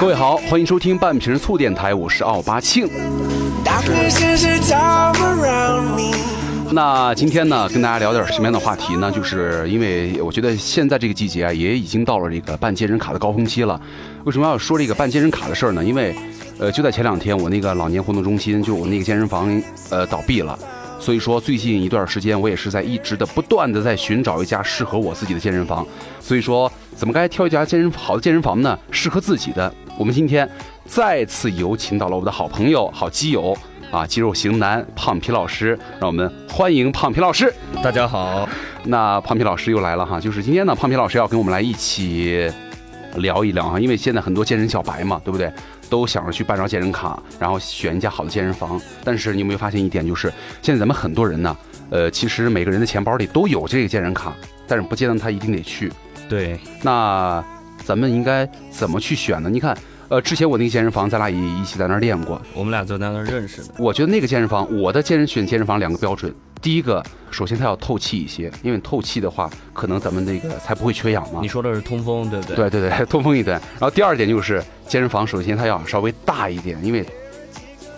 各位好，欢迎收听半瓶醋电台，我是奥巴庆。那今天呢，跟大家聊点什么样的话题呢？就是因为我觉得现在这个季节啊，也已经到了这个办健身卡的高峰期了。为什么要说这个办健身卡的事儿呢？因为，呃，就在前两天，我那个老年活动中心，就我那个健身房，呃，倒闭了。所以说，最近一段时间，我也是在一直的不断的在寻找一家适合我自己的健身房。所以说，怎么该挑一家健身好的健身房呢？适合自己的。我们今天再次有请到了我们的好朋友、好基友啊，肌肉型男胖皮老师，让我们欢迎胖皮老师。大家好，那胖皮老师又来了哈，就是今天呢，胖皮老师要跟我们来一起聊一聊哈，因为现在很多健身小白嘛，对不对？都想着去办张健身卡，然后选一家好的健身房。但是你有没有发现一点，就是现在咱们很多人呢，呃，其实每个人的钱包里都有这个健身卡，但是不见得他一定得去。对，那咱们应该怎么去选呢？你看，呃，之前我那个健身房，咱俩也一起在那儿练过。我们俩就在那儿认识的。我觉得那个健身房，我的健身选健身房两个标准，第一个，首先它要透气一些，因为透气的话，可能咱们那个才不会缺氧嘛你。说的是通风，对不对？对对对，通风一点。然后第二点就是健身房，首先它要稍微大一点，因为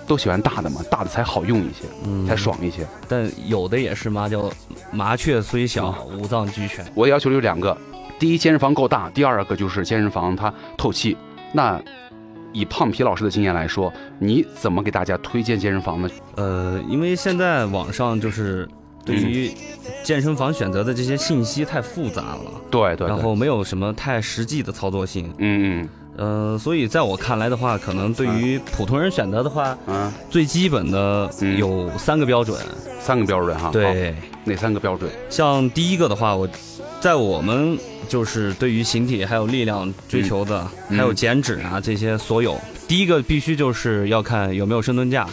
都喜欢大的嘛，大的才好用一些，嗯才爽一些。但有的也是嘛，叫麻雀虽小，五脏俱全。我的要求有两个，第一，健身房够大；第二个就是健身房它透气。那以胖皮老师的经验来说，你怎么给大家推荐健身房呢？呃，因为现在网上就是对于健身房选择的这些信息太复杂了，对对对，然后没有什么太实际的操作性。嗯嗯呃，所以在我看来的话，可能对于普通人选择的话，嗯，最基本的嗯有三个标准。三个标准哈。好，对，哪三个标准？像第一个的话，我在我们就是对于形体还有力量追求的，嗯还有减脂啊这些所有，第一个必须就是要看有没有深蹲架。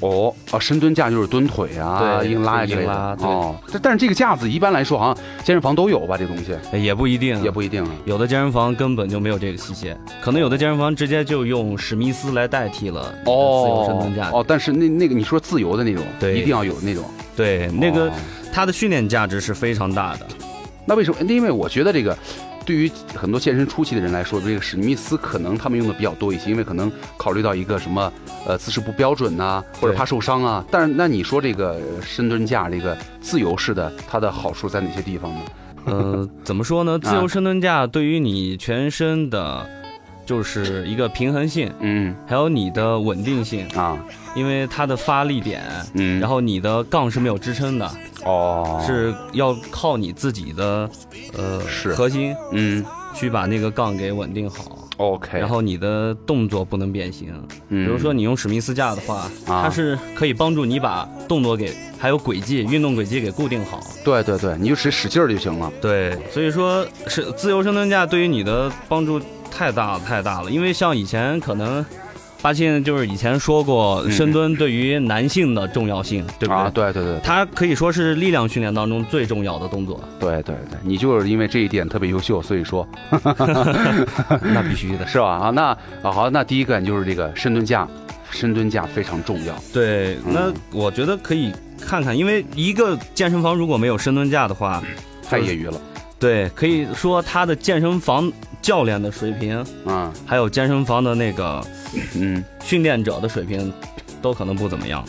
哦哦，深蹲架就是蹲腿啊、硬拉呀之类的。硬拉对哦，但但是这个架子一般来说好像健身房都有吧？这东西也不一定，也不一定啊。有的健身房根本就没有这个器械，可能有的健身房直接就用史密斯来代替了哦自由深蹲架。哦，但是那那个你说自由的那种，对一定要有那种。对，那个哦它的训练价值是非常大的。那为什么？因为我觉得这个对于很多健身初期的人来说，这个史密斯可能他们用的比较多一些，因为可能考虑到一个什么呃姿势不标准呐、或者怕受伤啊。但是那你说这个呃深蹲架这个自由式的，它的好处在哪些地方呢？呃，怎么说呢？自由深蹲架对于你全身的，就是一个平衡性，嗯。还有你的稳定性，啊。因为它的发力点，嗯，然后你的杠是没有支撑的，哦。是要靠你自己的呃是。核心嗯。去把那个杠给稳定好。OK，然后你的动作不能变形，比比如说你用史密斯架的话，啊。它是可以帮助你把动作给还有轨迹、运动轨迹给固定好。对对对，你就使使劲儿就行了。对，所以说是自由深蹲架对于你的帮助太大了太大了，因为像以前可能。八庆就是以前说过嗯深蹲对于男性的重要性，对不对？啊，对对对它可以说是力量训练当中最重要的动作，对对对，你就是因为这一点特别优秀，所以说 那必须的。是吧？啊，那啊好，那第一个就是这个深蹲架，深蹲架非常重要。对，嗯那我觉得可以看看，因为一个健身房如果没有深蹲架的话，太业余了，对，可以说他的健身房教练的水平，啊，还有健身房的那个嗯，训练者的水平，都可能不怎么样。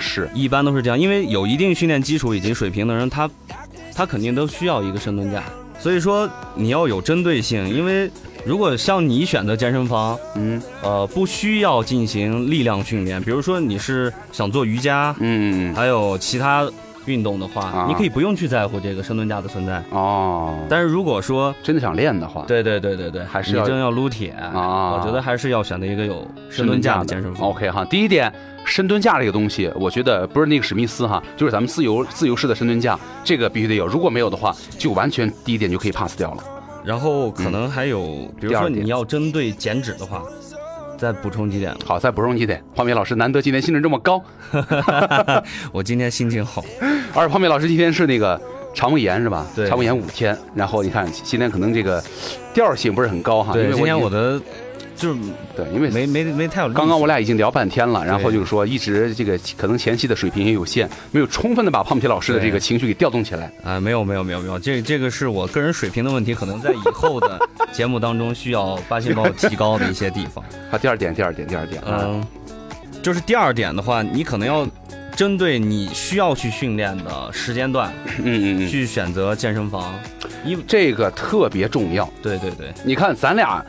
是，一般都是这样，因为有一定训练基础以及水平的人，他他肯定都需要一个深蹲架。所以说你要有针对性，因为如果像你选择健身房，嗯呃，不需要进行力量训练，比如说你是想做瑜伽，嗯，还有其他运动的话，啊你可以不用去在乎这个深蹲架的存在。哦，但是如果说真的想练的话，对对对对对，还是要你真要撸铁啊我觉得还是要选择一个有深蹲架的健身房。OK 哈，第一点，深蹲架这个东西，我觉得不是那个史密斯哈，就是咱们自由自由式的深蹲架，这个必须得有。如果没有的话，就完全第一点就可以 pass 掉了。然后可能还有，比如说你要针对减脂的话，再补充几点。好，再补充几点。胖面老师难得今天兴致这么高，我今天心情好，而胖面老师今天是那个肠胃炎是吧？对肠胃炎五天，然后你看今天可能这个调性不是很高哈。因为，今天我的就是对，因为没没没太有。刚刚我俩已经聊半天了，然后就是说一直这个可能前期的水平也有限，没有充分的把胖皮老师的这个情绪给调动起来。啊，没有没有没有没有，这这个是我个人水平的问题，可能在以后的节目当中需要八仙报提高的一些地方。好，第二点，第二点，第二点啊，嗯，就是第二点的话，你可能要针对你需要去训练的时间段嗯嗯嗯，去选择健身房，因为这个特别重要。对对对你看咱俩，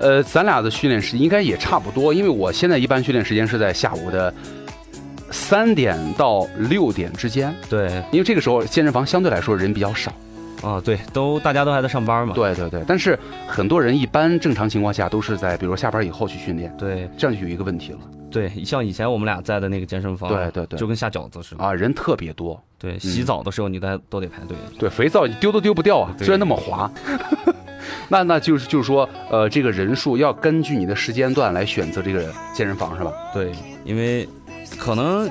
呃，咱俩的训练时应该也差不多，因为我现在一般训练时间是在下午的三点到六点之间，对因为这个时候健身房相对来说人比较少。啊对，都大家都还在上班嘛。对对对，但是很多人一般正常情况下都是在比如说下班以后去训练，对这样就有一个问题了对，像以前我们俩在的那个健身房，对对对就跟下饺子似的。啊，人特别多。对，洗澡的时候你都都得排队。对，肥皂你丢都丢不掉啊，对虽然那么滑。那那就是就是说，呃，这个人数要根据你的时间段来选择这个健身房是吧？对，因为可能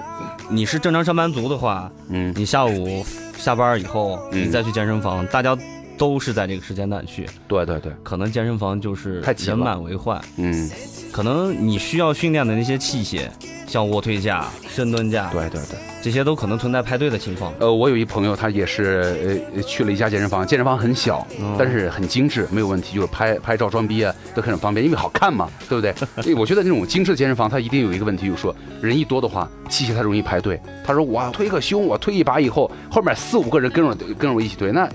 你是正常上班族的话，嗯，你下午下班以后，嗯你再去健身房，大家都是在这个时间段去，对对对，可能健身房就是人满为患。嗯，可能你需要训练的那些器械，像卧推架、深蹲架，对对对。这些都可能存在排队的情况。呃，我有一朋友，他也是呃去了一家健身房，健身房很小，嗯但是很精致，没有问题，就是拍拍照装逼啊都很方便，因为好看嘛，对不对？我觉得那种精致的健身房，它一定有一个问题，就是说人一多的话，器械它容易排队。他说我推个胸，我推一把以后，后面四五个人跟着跟着我一起推，那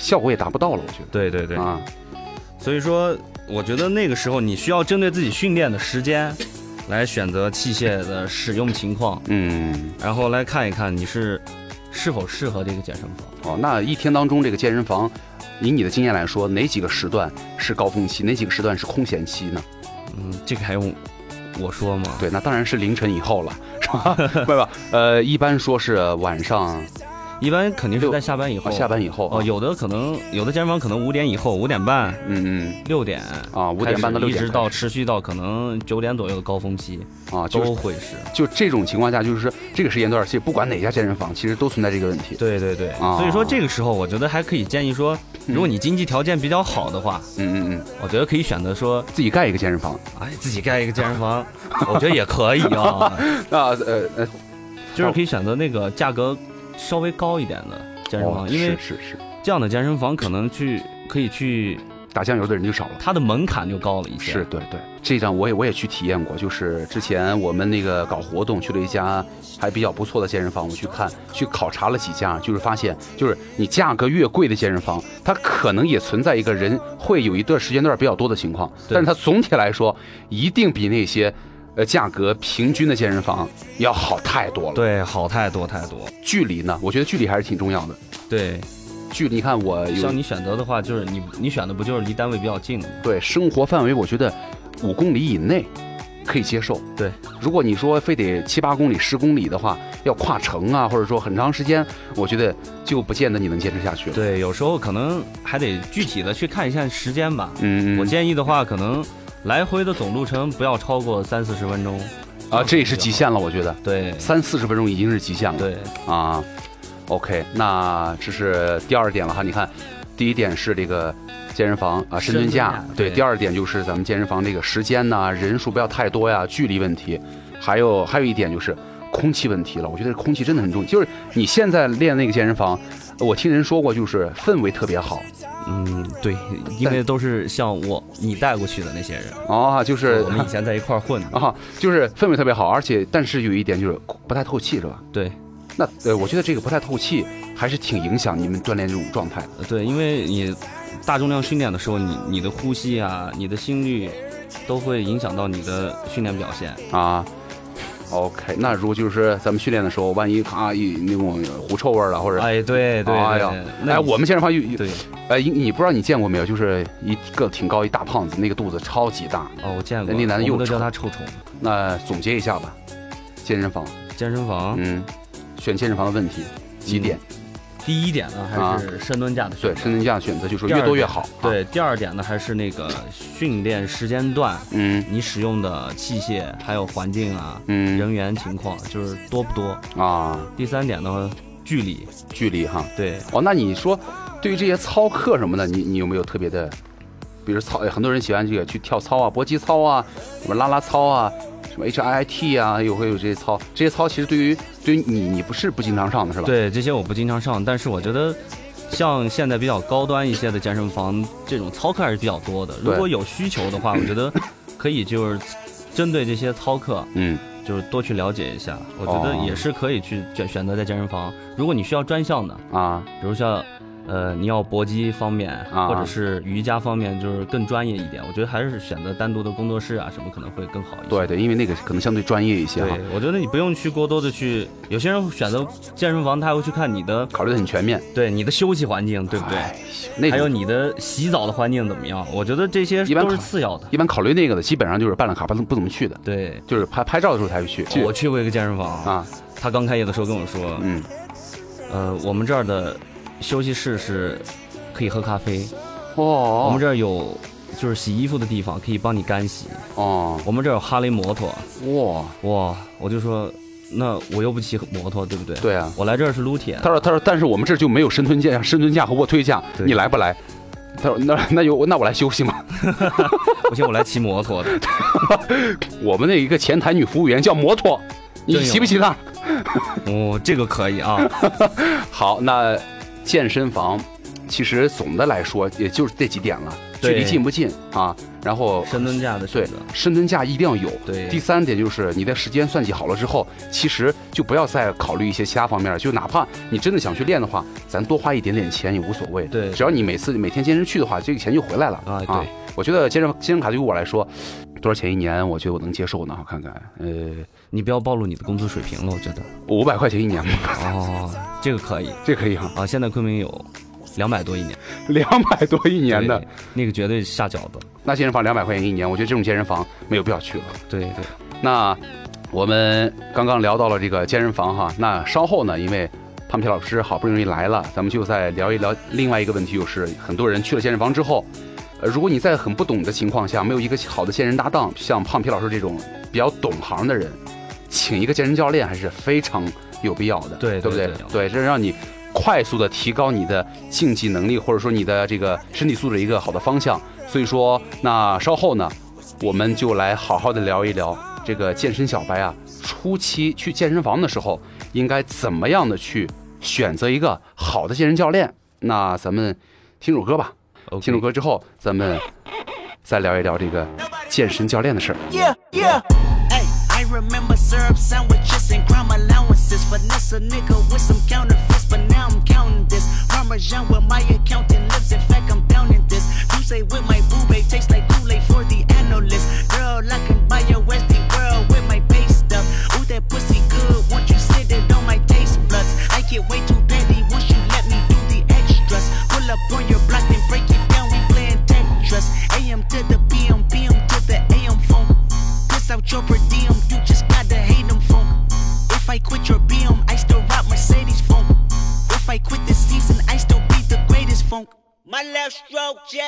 效果也达不到了，我觉得对对对，啊，所以说，我觉得那个时候你需要针对自己训练的时间，来选择器械的使用情况，嗯，然后来看一看你是是否适合这个健身房。哦，那一天当中这个健身房，以你的经验来说，哪几个时段是高峰期，哪几个时段是空闲期呢？嗯，这个还用我说吗？对，那当然是凌晨以后了，是吧？不不，呃，一般说是晚上一般肯定是在下班以后。哦下班以后哦，有的可能有的健身房可能五点以后，五点半、嗯嗯六点嗯啊，五点半到六点一直到持续到可能九点左右的高峰期啊，就是都会是。就这种情况下，就是说这个时间段，其实不管哪家健身房，其实都存在这个问题。对对对，啊。所以说这个时候我觉得还可以建议说，如果你经济条件比较好的话，嗯嗯嗯，我觉得可以选择说，自己盖一个健身房。哎，自己盖一个健身房，我觉得也可以啊，那，呃呃，就是可以选择那个价格稍微高一点的健身哦房，因为是是是，这样的健身房可能去可以去，打酱油的人就少了。它的门槛就高了一些。是对对，这张我也我也去体验过，就是之前我们那个搞活动去了一家还比较不错的健身房，我去看去考察了几家，就是发现就是你价格越贵的健身房，它可能也存在一个人会有一段时间段比较多的情况，但是它总体来说一定比那些呃价格平均的健身房要好太多了。对，好太多太多。距离呢，我觉得距离还是挺重要的。对，距离，你看我像你选择的话，就是你你选的不就是离单位比较近的吗？对生活范围，我觉得五公里以内可以接受。对，如果你说非得七八公里、十公里的话，要跨城啊，或者说很长时间，我觉得就不见得你能坚持下去了。对，有时候可能还得具体的去看一下时间吧。嗯，我建议的话，可能来回的总路程不要超过三四十分钟。啊，这也是极限了，我觉得对三四十分钟已经是极限了。对，啊，OK，那这是第二点了哈。你看，第一点是这个健身房啊，深蹲架对第二点就是咱们健身房这个时间呐、人数不要太多呀，距离问题，还有还有一点就是空气问题了。我觉得空气真的很重要，就是你现在练那个健身房，我听人说过，就是氛围特别好嗯，对，因为都是像我你带过去的那些人，啊，就是我们以前在一块儿混的。啊，就是氛围特别好，而且但是有一点就是不太透气，是吧？对，那呃，我觉得这个不太透气还是挺影响你们锻炼这种状态的。呃对，因为你大重量训练的时候，你你的呼吸啊，你的心率都会影响到你的训练表现。啊。OK，那如果就是咱们训练的时候，万一咔一那种狐臭味儿了，或者哎，对对对哎呀，那哎，我们健身房有，有对哎，你你不知道你见过没有？就是一个挺高一大胖子，那个肚子超级大。哦，我见过，那男的又我们都叫臭他臭虫。那总结一下吧，健身房，健身房、嗯，选健身房的问题几点？第一点呢，还是深蹲架的选择。对，深蹲架的选择就是越多越好。啊，对，第二点呢，还是那个训练时间段，嗯。你使用的器械还有环境啊、嗯。人员情况，就是多不多。啊，第三点呢，距离，距离哈。对，哦，那你说对于这些操课什么的，你你有没有特别的，比比如操，很多人喜欢这个去跳操啊，搏击操啊，什么拉拉操啊，什么 HIIT 啊，又会有这些操。这些操其实对于对于你，你不是不经常上的是吧？，对这些我不经常上，但是我觉得。像现在比较高端一些的健身房，这种操课还是比较多的。如果有需求的话，我觉得 可以就是针对这些操课，嗯，就是多去了解一下。我觉哦得也是可以去选选择在健身房。如果你需要专项的，啊，比如像，呃，你要搏击方面，啊或者是瑜伽方面，就是更专业一点。我觉得还是选择单独的工作室啊，什么可能会更好一些。对对，因为那个可能相对专业一些哈对，，我觉得你不用去过多的去，有些人选择健身房，他会去看你的，考虑的很全面，对你的休息环境，对不对？哎那还有你的洗澡的环境怎么样？我觉得这些一般都是次要的。一般考虑那个的，基本上就是办了卡不不怎么去的，对，就是拍拍照的时候才会去。我去过一个健身房，啊，他刚开业的时候跟我说，嗯，呃，我们这儿的休息室是可以喝咖啡，哦，我们这儿有就是洗衣服的地方，可以帮你干洗。哦，我们这儿有哈雷摩托，哇，哇，我就说，那我又不骑摩托，对不对？对啊。我来这儿是撸铁，他说他说，但是我们这儿就没有深蹲架、深蹲架和卧推架，你来不来？他说那那有那我来休息嘛？不行，我来骑摩托的。我们那一个前台女服务员叫摩托，你骑不骑她？哦，这个可以啊。好，那健身房其实总的来说也就是这几点了，距离近不近啊？然后深蹲架的对深蹲架一定要有。对第三点就是你的时间算计好了之后，其实就不要再考虑一些其他方面了。就哪怕你真的想去练的话，咱多花一点点钱也无所谓。对只要你每次每天坚持去的话，这个钱就回来了啊对我觉得健身健身卡对于我来说，多少钱一年？我觉得我能接受呢。我看看，呃，你不要暴露你的工资水平了，我觉得。五百块钱一年吧，哦，这个可以 这可以哈，啊。现在昆明有两百多一年，两百多一年的，那个绝对下饺子。那健身房两百块钱一年，我觉得这种健身房没有必要去了。对对，那我们刚刚聊到了这个健身房哈，那稍后呢，因为胖皮老师好不容易来了，咱们就再聊一聊另外一个问题，就是很多人去了健身房之后，呃，如果你在很不懂的情况下，没有一个好的健身搭档，像胖皮老师这种比较懂行的人，请一个健身教练还是非常有必要的，对对不对对？对，这让你快速的提高你的竞技能力，或者说你的这个身体素质一个好的方向。所以说，那稍后呢，我们就来好好的聊一聊这个健身小白啊，初期去健身房的时候，应该怎么样的去选择一个好的健身教练。那咱们听首歌吧听首歌之后，咱们再聊一聊这个健身教练的事儿。Yeah, yeah. Hey, I remember syrup sandwiches and crime allowances. Finesse a nigga with some counterfeits, but now I'm counting this. Parmesan with my accountant lives. In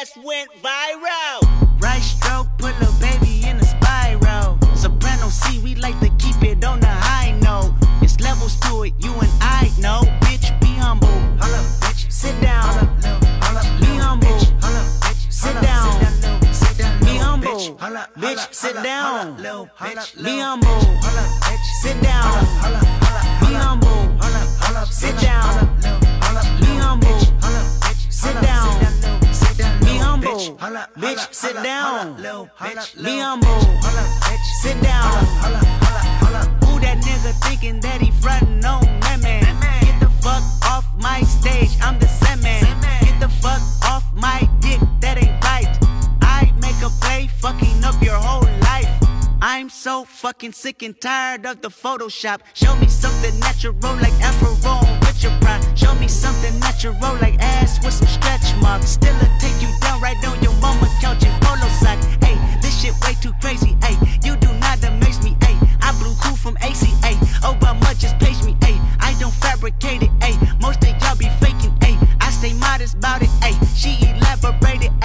just went viral. Fucking sick and tired of the Photoshop. Show me something natural like with your pride. Show me something natural like ass with some stretch marks. Still a take you down right on your mama couch in polo socks. Hey, this shit way too crazy. Hey, you do not amaze me. Hey, I blew cool from ACA. Obama oh, just page me. Hey, I don't fabricate it.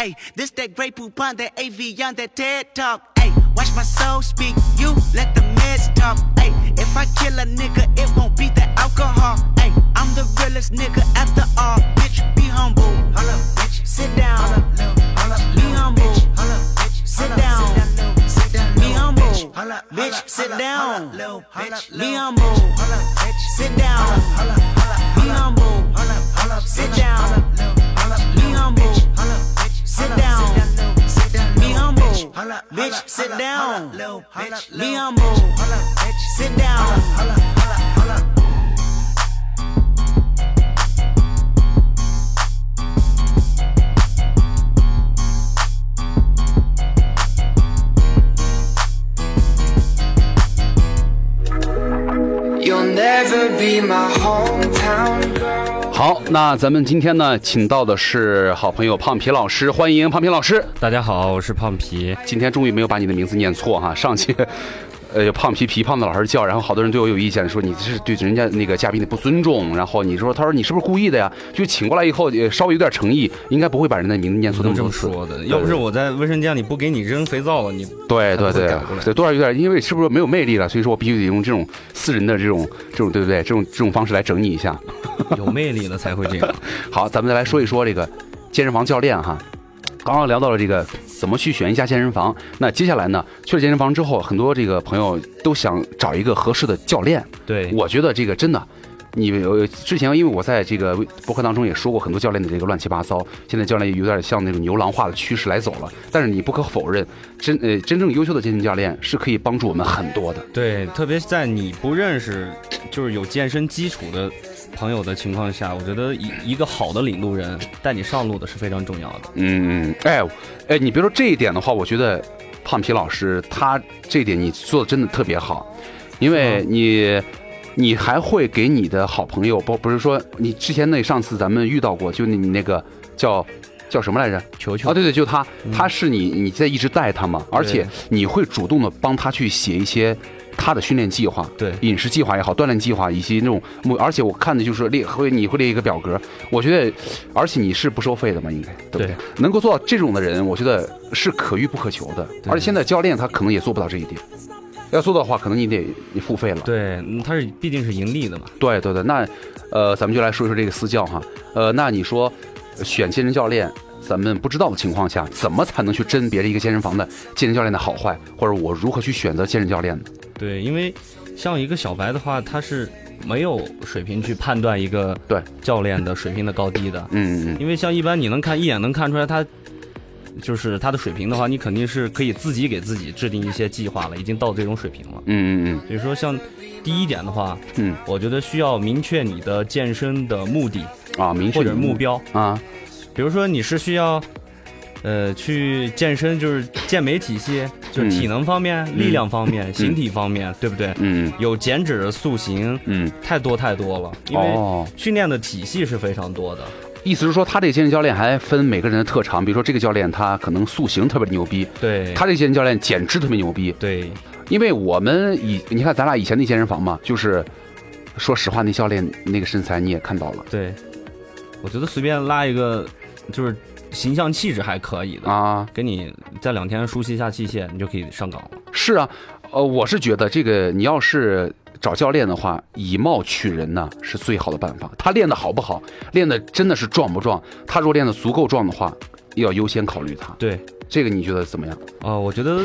Hey, this that great poupon, that Av on that TED talk. Hey, watch my soul speak. You let the meds talk. Hey, if I kill a nigga, it won't be the alcohol. Hey, I'm the realest nigga after all. Bitch, be humble. Hold up, bitch. Sit down. Hold up, hold up, be humble. Bitch. Hold up, bitch. Sit hold down. Sit down, sit down be humble. Bitch, sit down. Be humble. Bitch. Sit down. Be humble. Sit down. Be humble. Bitch sit down. Be humble. Bitch, sit down. Bitch, be humble, sit down. You'll never be my hometown girl. 好，那咱们今天呢，请到的是好朋友胖皮老师，欢迎胖皮老师。大家好，我是胖皮。今天终于没有把你的名字念错哈，上期。呃，胖皮皮胖的老师叫，然后好多人对我有意见，说你这是对人家那个嘉宾的不尊重。然后你说，他说你是不是故意的呀？就请过来以后，呃稍微有点诚意，应该不会把人的名字念错。这么那么多次。说的，要不是我在卫生间里不给你扔肥皂了，你对对对，多少有点，因为是不是没有魅力了？所以说我必须得用这种私人的这种这种对。不对？这种这种方式来整你一下。有魅力了才会这样。好，咱们再来说一说这个健身房教练哈。刚刚聊到了这个怎么去选一家健身房，那接下来呢，去了健身房之后，很多这个朋友都想找一个合适的教练。对，我觉得这个真的，你呃之前因为我在这个博客当中也说过很多教练的这个乱七八糟，现在教练有点像那种牛郎化的趋势来走了。但是你不可否认，真呃真正优秀的健身教练是可以帮助我们很多的。对，特别在你不认识，就是有健身基础的朋友的情况下，我觉得一一个好的领路人带你上路的是非常重要的。嗯，哎，哎，你别说这一点的话，我觉得胖皮老师他这一点你做的真的特别好，因为你。你还会给你的好朋友，不不是说你之前那上次咱们遇到过，就你你那个叫叫什么来着？球球啊，对对，就他，他是你你在一直带他嘛，而且你会主动的帮他去写一些他的训练计划，对饮食计划也好，锻炼计划以及那种目，而且我看的就是列会你会列一个表格，我觉得，而且你是不收费的嘛，应该对不对？对能够做到这种的人，我觉得是可遇不可求的，而且现在教练他可能也做不到这一点，要做到的话，可能你得你付费了。对，嗯他是毕竟是盈利的嘛。对对对，那呃，咱们就来说一说这个私教哈。呃，那你说呃选健身教练，咱们不知道的情况下，怎么才能去甄别这一个健身房的健身教练的好坏，或者我如何去选择健身教练呢？对，因为像一个小白的话，他是没有水平去判断一个对教练的水平的高低的。嗯嗯因为像一般你能看一眼能看出来他就是他的水平的话，你肯定是可以自己给自己制定一些计划了，已经到这种水平了。嗯嗯嗯所以说，像第一点的话，嗯我觉得需要明确你的健身的目的嗯啊，明确或者目标。啊，比如说你是需要，呃，去健身，就是健美体系，就是体能方面、力量方面、形体方面，对不对？嗯。有减脂、塑形，嗯，太多太多了，因为哦，训练的体系是非常多的。意思是说他这健身教练还分每个人的特长，比如说这个教练他可能塑形特别牛逼，对，他这健身教练减脂特别牛逼，对。因为我们以你看咱俩以前那健身房嘛，就是说实话，那教练那个身材你也看到了。对，我觉得随便拉一个，就是形象气质还可以的，啊。给你在两天熟悉一下器械，你就可以上岗了。是啊，呃，我是觉得这个你要是找教练的话，以貌取人呢是最好的办法。他练的好不好，练的真的是壮不壮？他如果练的足够壮的话，要优先考虑他。对，这个你觉得怎么样？啊、我觉得。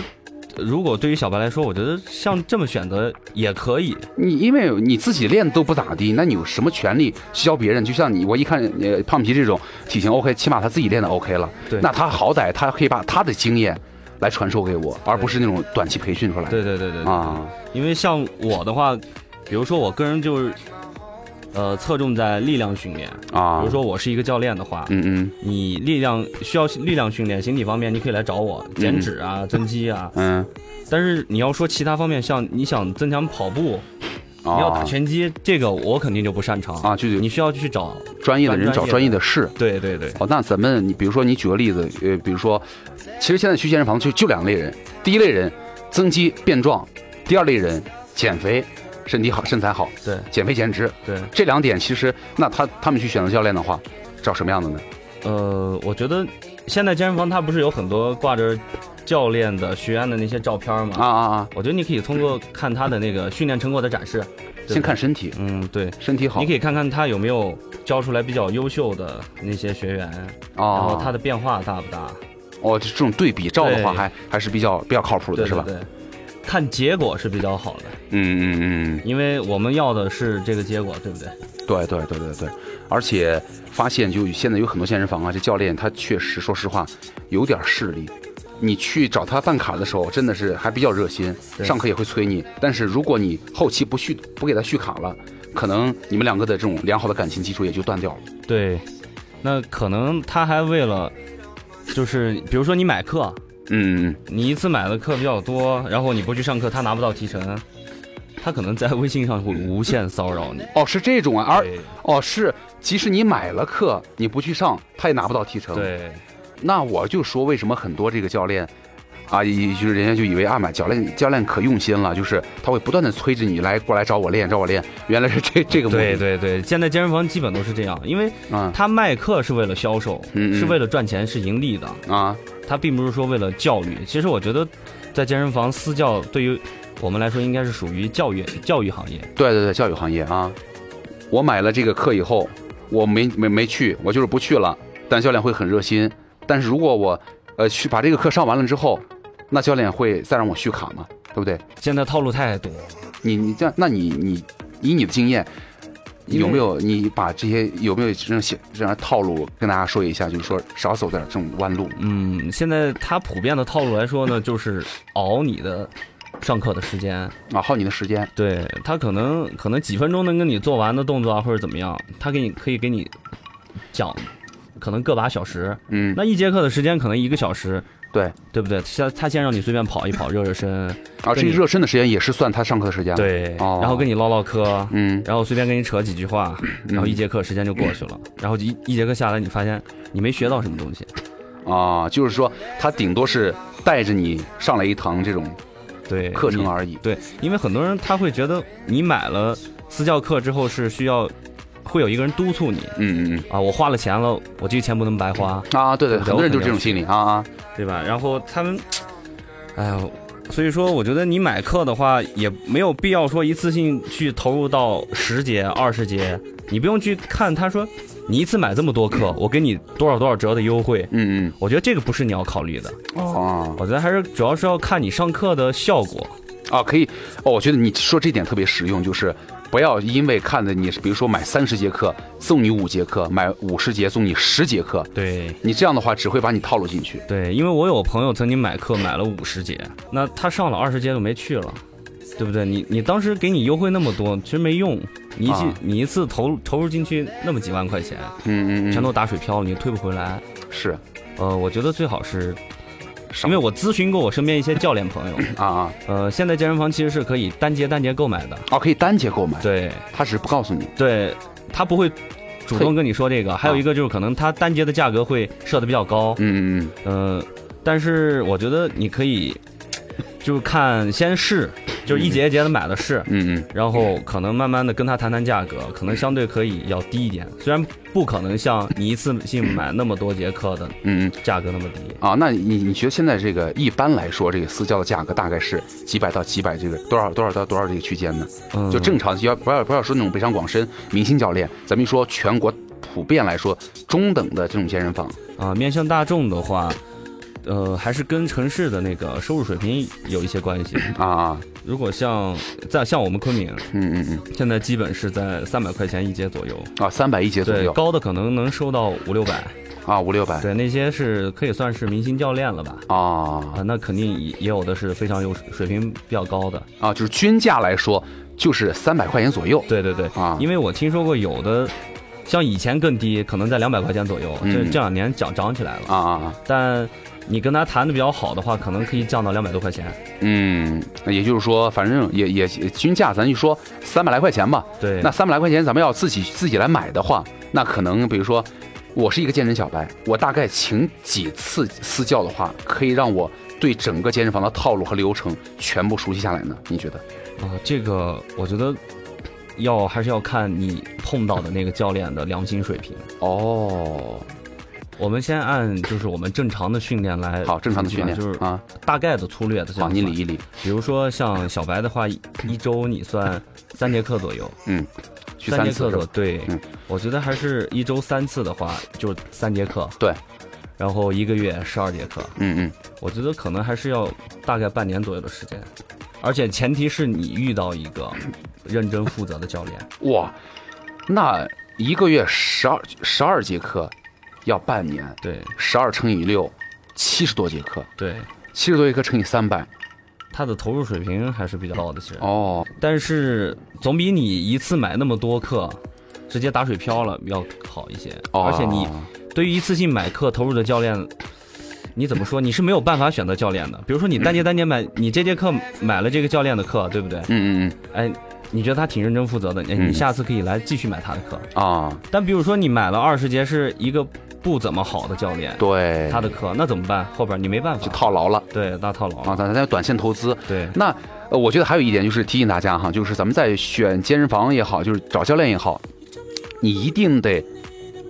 如果对于小白来说，我觉得像这么选择也可以。你因为你自己练都不咋地，那你有什么权利去教别人？就像你，我一看呃胖皮这种体型 OK，起码他自己练的 OK 了，对那他好歹他可以把他的经验来传授给我，而不是那种短期培训出来。对对对对对啊，因为像我的话，比如说我个人就是，呃，侧重在力量训练。啊，比如说我是一个教练的话，嗯嗯你力量需要力量训练，形体方面你可以来找我，减脂啊、增肌啊。嗯，但是你要说其他方面，像你想增强跑步，你你要打拳击，这个我肯定就不擅长啊，就是你需要去找，专业的人找专业的事。对对对，哦，那咱们你比如说你举个例子，呃，比如说，其实现在去健身房就就两类人，第一类人增肌变壮，第二类人减肥，身体好身材好，对减肥减脂，对，这两点其实那他他们去选择教练的话，找什么样的呢？呃，我觉得现在健身房它不是有很多挂着教练的学员的那些照片吗？啊啊啊！我觉得你可以通过看他的那个训练成果的展示，先看身体，嗯，对，身体好你可以看看他有没有教出来比较优秀的那些学员，然后哦他，的变化大不大？哦，这种对比照的话对还还是比较比较靠谱的，是吧？对对对。看结果是比较好的，嗯嗯嗯，因为我们要的是这个结果，对不对？对对对对对，而且发现就现在有很多健身房啊，这教练他确实说实话有点势力。你去找他办卡的时候，真的是还比较热心，上课也会催你。但是如果你后期不续不给他续卡了，可能你们两个的这种良好的感情基础也就断掉了。对，那可能他还为了，就是比如说你买课，嗯，嗯你一次买的课比较多，然后你不去上课，他拿不到提成，他可能在微信上会无限骚扰你。哦，是这种啊，而哦是，即使你买了课，你不去上，他也拿不到提成。，对，那我就说为什么很多这个教练。啊，也就是人家就以为啊，买教练教练可用心了，就是他会不断的催着你来过来找我练，找我练。原来是这这个目的。对对对，现在健身房基本都是这样，因为啊他卖课是为了销售，是为了赚钱，是盈利的，啊，他并不是说为了教育。其实我觉得，在健身房私教对于我们来说，应该是属于教育教育行业。对对对，教育行业啊，我买了这个课以后，我没没没去，我就是不去了，但教练会很热心。但是如果我呃去把这个课上完了之后，那教练会再让我续卡吗？对不对？现在套路太多，你你这样，那你你以你的经验，有没有你把这些有没有这种写这样套路跟大家说一下？就是说少走点这种弯路。嗯，现在他普遍的套路来说呢，就是熬你的上课的时间。啊，耗你的时间。对他可能可能几分钟能跟你做完的动作啊，或者怎么样，他给你可以给你讲，可能个把小时，嗯，那一节课的时间可能一个小时，对对不对？先他先让你随便跑一跑，热热身，啊，这跟你热身的时间也是算他上课的时间。，对，哦然后跟你唠唠嗑，嗯，然后随便跟你扯几句话，然后一节课时间就过去了，然后一一节课下来，你发现你没学到什么东西，啊，就是说他顶多是带着你上来一堂这种对，课程而已。对，因为很多人他会觉得你买了私教课之后是需要会有一个人督促你。嗯嗯嗯。啊，我花了钱了，我这个钱不能白花，嗯，啊，对对，对很多人就是这种心理啊啊，对吧？然后他们，哎呀，所以说我觉得你买课的话，也没有必要说一次性去投入到十节、二十节，你不用去看他说你一次买这么多课，我给你多少多少折的优惠。嗯嗯，我觉得这个不是你要考虑的，哦。我觉得还是主要是要看你上课的效果。啊，可以。哦，我觉得你说这点特别实用，就是不要因为看的你是，比如说买三十节课送你五节课，买五十节送你十节课，对你这样的话只会把你套路进去。对，因为我有朋友曾经买课买了五十节，那他上了二十节就没去了。对不对？你你当时给你优惠那么多，其实没用。你一你一次投投入进去那么几万块钱，嗯嗯嗯，全都打水漂了，你退不回来。是呃，我觉得最好是，上因为我咨询过我身边一些教练朋友，啊啊。呃，现在健身房其实是可以单节单节购买的。哦，可以单节购买，对。他只是不告诉你。对，他不会主动跟你说这个。还有一个就是可能他单节的价格会设的比较高，嗯嗯呃，但是我觉得你可以就是看先试，就是一节一节的买的是。嗯嗯然后可能慢慢的跟他谈谈价格，可能相对可以要低一点，虽然不可能像你一次性买那么多节课的嗯嗯价格那么低。啊，那你你觉得现在这个一般来说，这个私教的价格大概是几百到几百这个多少多少到多少这个区间呢？嗯，就正常，要不要不要说那种北上广深明星教练，咱们一说全国普遍来说中等的这种健身房啊，面向大众的话，呃，还是跟城市的那个收入水平有一些关系。啊啊，如果像在像我们昆明，嗯嗯嗯。现在基本是在三百块钱一节左右，啊，三百一节左对，右高的可能能收到五六百，啊，五六百。对，那些是可以算是明星教练了吧？啊。啊，那肯定也也有的是非常有水平比较高的，啊，就是均价来说就是三百块钱左右。对对对，啊，因为我听说过有的，像以前更低，可能在两百块钱左右，嗯。这这两年涨涨起来了，啊啊啊，但你跟他谈的比较好的话，可能可以降到两百多块钱，嗯，也就是说，反正也也均价，咱就说三百来块钱吧。对，那三百来块钱，咱们要自己自己来买的话，那可能比如说，我是一个健身小白，我大概请几次私教的话，可以让我对整个健身房的套路和流程全部熟悉下来呢？你觉得？啊，这个我觉得要还是要看你碰到的那个教练的良心水平。哦，我们先按就是我们正常的训练来，好，正常的训练就是啊，大概的粗略的这好，样算。你理一理，比如说像小白的话，一一周你算三节课左右，嗯，去三节课？左对，嗯。我觉得还是一周三次的话，就三节课，对，然后一个月十二节课，嗯嗯，我觉得可能还是要大概半年左右的时间。而且前提是你遇到一个认真负责的教练。哇，那一个月十二十二节课，要半年，对十二乘以六，七十多节课，对，七十多节课乘以三百，他的投入水平还是比较高的，其实。哦，但是总比你一次买那么多课，直接打水漂了要好一些。哦而且你对于一次性买课投入的教练，你怎么说？你是没有办法选择教练的。比如说你单节单节买，你这节课买了这个教练的课，对不对？嗯嗯嗯哎，你觉得他挺认真负责的，哎嗯你下次可以来继续买他的课。嗯啊，但比如说你买了二十节是一个不怎么好的教练，对，他的课，那怎么办？后边你没办法就套牢了对，那套牢了啊，了。咱咱要短线投资。对，那呃，我觉得还有一点就是提醒大家哈，就是咱们在选健身房也好，就是找教练也好，你一定得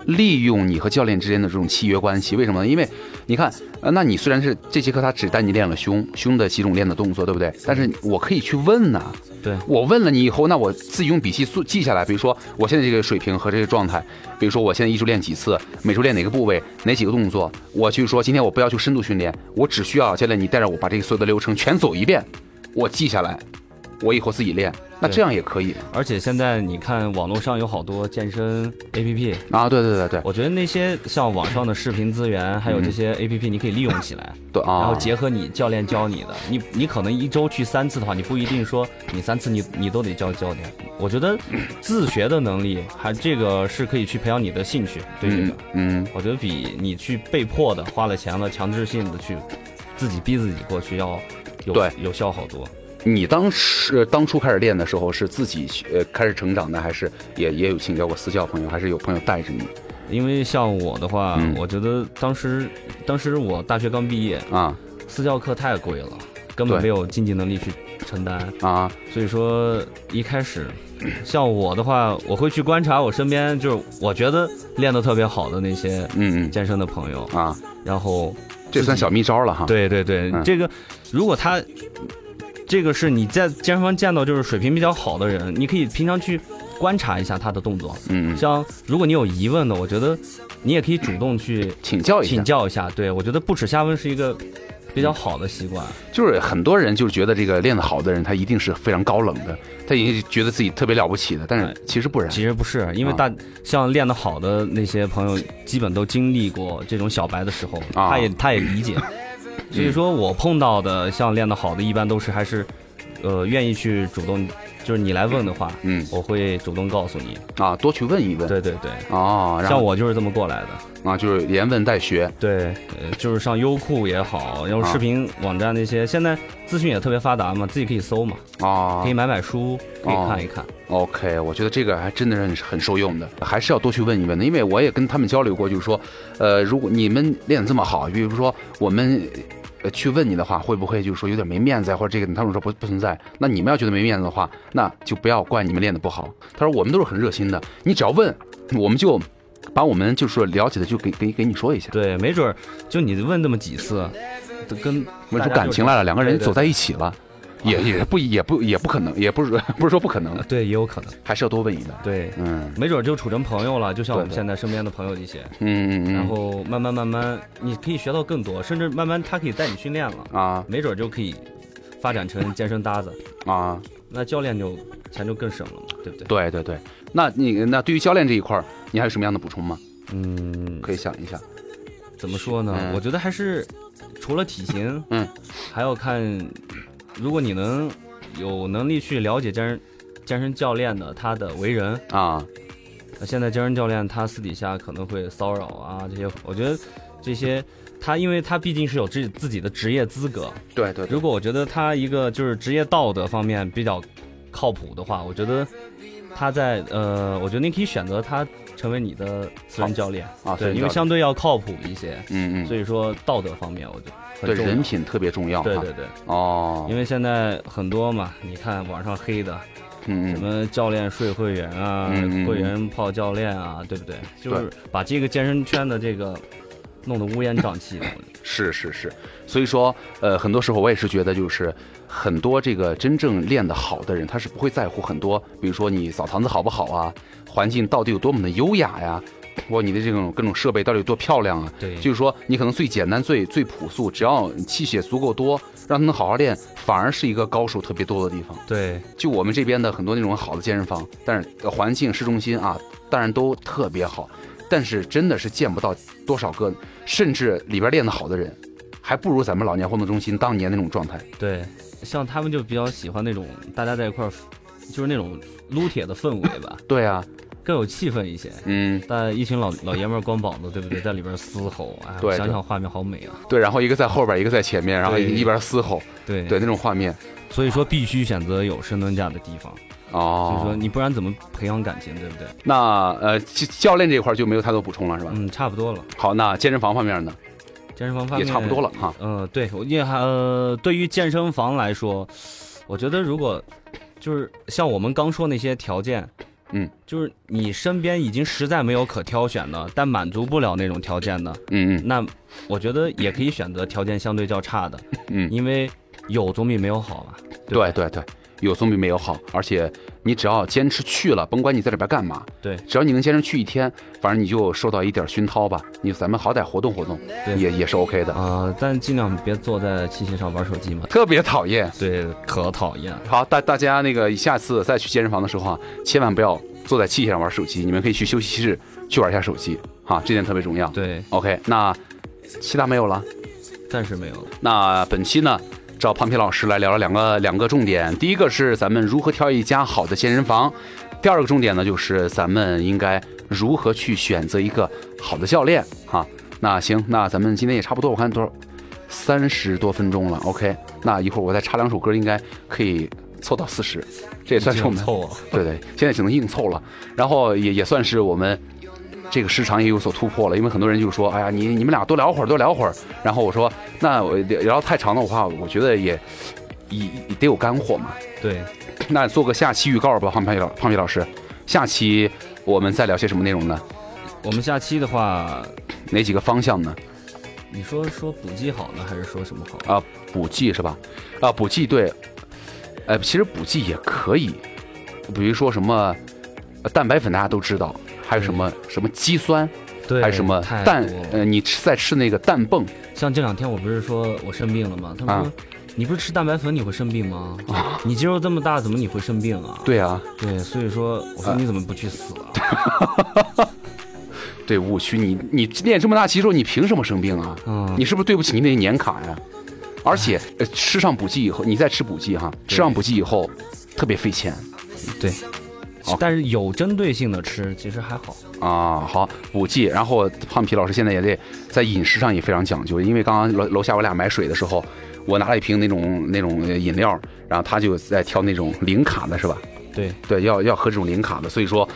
利用你和教练之间的这种契约关系。为什么呢？因为你看，呃，那你虽然是这节课他只带你练了胸胸的几种练的动作，对不对？但是我可以去问呐、对我问了你以后，那我自己用笔记记记下来，比如说我现在这个水平和这个状态，比如说我现在一周练几次，每周练哪个部位，哪几个动作，我去说今天我不要求深度训练，我只需要教练你带着我把这个所有的流程全走一遍，我记下来，我以后自己练，那这样也可以。而且现在你看网络上有好多健身 APP，啊，对对对对。我觉得那些像网上的视频资源，还有这些 APP，你可以利用起来，对啊，然后结合你教练教你的，你你可能一周去三次的话，你不一定说你三次你你都得教教练。我觉得自学的能力，还这个是可以去培养你的兴趣，对这个嗯，嗯。我觉得比你去被迫的花了钱了，强制性的去自己逼自己过去要有对。有效好多。你当时当初开始练的时候是自己呃开始成长的，还是也也有请教过私教朋友，还是有朋友带着你？因为像我的话，嗯。我觉得当时当时我大学刚毕业，啊。私教课太贵了，根本对没有经济能力去承担。啊。所以说一开始，像我的话，我会去观察我身边，就是我觉得练得特别好的那些嗯嗯。健身的朋友，啊，然后这算小秘招了哈。对对对，嗯。这个如果他这个是你在健身房见到就是水平比较好的人，你可以平常去观察一下他的动作。嗯嗯，像如果你有疑问的，我觉得你也可以主动去请教一下请。教一下。对我觉得不耻下问是一个比较好的习惯。就是很多人就是觉得这个练得好的人，他一定是非常高冷的，他已经觉得自己特别了不起的，但是哎其实不然。其实不是，因为啊大像练得好的那些朋友，基本都经历过这种小白的时候，啊他也他也理解。所以说我碰到的像练得好的，一般都是还是，呃，愿意去主动，就是你来问的话，嗯我会主动告诉你。啊，多去问一问。对对对，哦，像我就是这么过来的。啊，就是连问带学。对，呃，就是上优酷也好，然后啊视频网站那些，现在资讯也特别发达嘛，自己可以搜嘛，啊可以买买书，可以哦看一看。OK，我觉得这个还真的是很很受用的，还是要多去问一问的，因为我也跟他们交流过，就是说，呃，如果你们练得这么好，比如说我们。呃，去问你的话，会不会就是说有点没面子啊，或者这个他们说不不存在？那你们要觉得没面子的话，那就不要怪你们练得不好。他说我们都是很热心的，你只要问，我们就把我们就是说了解的就给给给你说一下，对，没准儿就你问那么几次，都跟问出感情来了，两个人走在一起了，也也不也不也不可能，也不是不是说不可能呃，对，也有可能。还是要多问一问。对，嗯没准儿就处成朋友了，就像我们现在身边的朋友一些。嗯嗯嗯，然后慢慢慢慢，你可以学到更多，甚至慢慢他可以带你训练了，啊没准儿就可以发展成健身搭子，啊。那教练就钱就更省了嘛，对不对？对对对，那你那对于教练这一块儿，你还有什么样的补充吗？嗯，可以想一下。怎么说呢？嗯我觉得还是除了体型，嗯，还要看，如果你能有能力去了解健身健身教练的他的为人，啊，那现在健身教练他私底下可能会骚扰啊这些，我觉得这些他因为他毕竟是有自自己的职业资格，对对。如果我觉得他一个就是职业道德方面比较靠谱的话，我觉得他在呃，我觉得你可以选择他成为你的私人教练。啊，对，因为相对要靠谱一些，嗯嗯，所以说道德方面我觉得很对人品特别重要。对对对，哦，因为现在很多嘛，你看网上黑的嗯嗯。什么教练睡会员啊，会员泡教练啊，对不对？就是把这个健身圈的这个弄得乌烟瘴气的。是是是，所以说呃，很多时候我也是觉得就是。很多这个真正练得好的人，他是不会在乎很多，比如说你澡堂子好不好啊，环境到底有多么的优雅呀，哇，你的这种各种设备到底有多漂亮啊？对就是说你可能最简单、最最朴素，只要你器械足够多，让他能好好练，反而是一个高手特别多的地方。对，就我们这边的很多那种好的健身房，但是呃环境市中心啊，当然都特别好，但是真的是见不到多少个，甚至里边练得好的人，还不如咱们老年活动中心当年那种状态。对，像他们就比较喜欢那种大家在一块儿，就是那种撸铁的氛围吧，对啊，更有气氛一些。嗯，但一群老老爷们儿光膀子，对不对？在里边嘶吼，哎，想想画面好美啊。对，然后一个在后边，一个在前面，然后对一边嘶吼，对对那种画面。所以说必须选择有深蹲架的地方，所以说哦，你不然怎么培养感情，对不对？那呃教教练这一块就没有太多补充了，是吧？嗯，差不多了。好，那健身房方面呢，健身房方面也差不多了哈。嗯，对，我也还呃，对于健身房来说，我觉得如果就是像我们刚说那些条件，嗯，就是你身边已经实在没有可挑选的，但满足不了那种条件的，嗯嗯那我觉得也可以选择条件相对较差的，嗯，因为有总比没有好嘛。吧对对对，有总比没有好，而且你只要坚持去了，甭管你在里边干嘛，对只要你能坚持去一天，反正你就受到一点熏陶吧。你咱们好歹活动活动，对也也是 OK 的。啊、但尽量别坐在器械上玩手机嘛。特别讨厌。对，可讨厌。好，大大家那个下次再去健身房的时候啊，千万不要坐在器械上玩手机，你们可以去休息室去玩一下手机，哈，这点特别重要。对，OK，那其他没有了。暂时没有了。那本期呢，找胖皮老师来聊了两个两个重点。第一个是咱们如何挑一家好的健身房，第二个重点呢，就是咱们应该如何去选择一个好的教练哈。那行，那咱们今天也差不多，我看多少三十多分钟了。OK，那一会儿我再插两首歌，应该可以凑到四十，这也算是我们凑啊。对对，现在只能硬凑了。然后也也算是我们这个时长也有所突破了，因为很多人就说：“哎呀，你你们俩多聊会儿，多聊会儿。”然后我说：“那我聊聊太长的话，我觉得也也也得有干货嘛。对，那做个下期预告吧，胖皮老胖皮老师，下期我们再聊些什么内容呢？我们下期的话，哪几个方向呢？你说说补剂好呢，还是说什么好？啊，补剂是吧？啊，补剂对，呃，其实补剂也可以，比如说什么呃蛋白粉，大家都知道，还有什么什么肌酸。对还有什么太蛋？呃，你吃在吃那个蛋泵像这两天我不是说我生病了吗？他们说、啊你不是吃蛋白粉你会生病吗？啊你肌肉这么大，怎么你会生病啊？对啊，对，所以说我说你怎么不去死啊？对误区，你你练这么大肌肉，你凭什么生病啊？嗯你是不是对不起你那年卡呀？而且呃，吃上补剂以后，你再吃补剂哈，吃上补剂以后特别费钱对好，但是有针对性的吃其实还好。啊。好，补剂，然后胖皮老师现在也得在饮食上也非常讲究，因为刚刚楼楼下我俩买水的时候，我拿了一瓶那种那种呃饮料，然后他就在挑那种零卡的是吧？对，对，要要喝这种零卡的，所以说，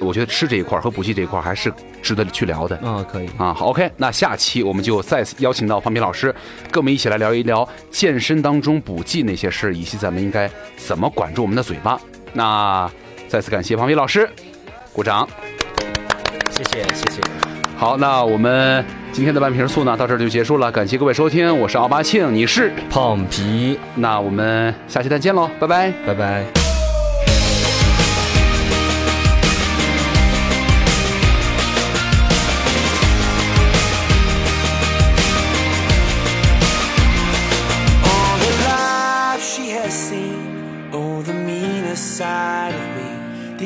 我觉得吃这一块和补剂这一块还是值得去聊的。啊，可以。啊，好，OK，那下期我们就再次邀请到胖皮老师，跟我们一起来聊一聊健身当中补剂那些事儿，以及咱们应该怎么管住我们的嘴巴。那再次感谢胖皮老师，鼓掌。谢谢谢谢。好，那我们今天的半瓶醋呢，到这儿就结束了，感谢各位收听，我是奥巴庆，你是，胖皮，那我们下期再见喽，拜拜。拜拜。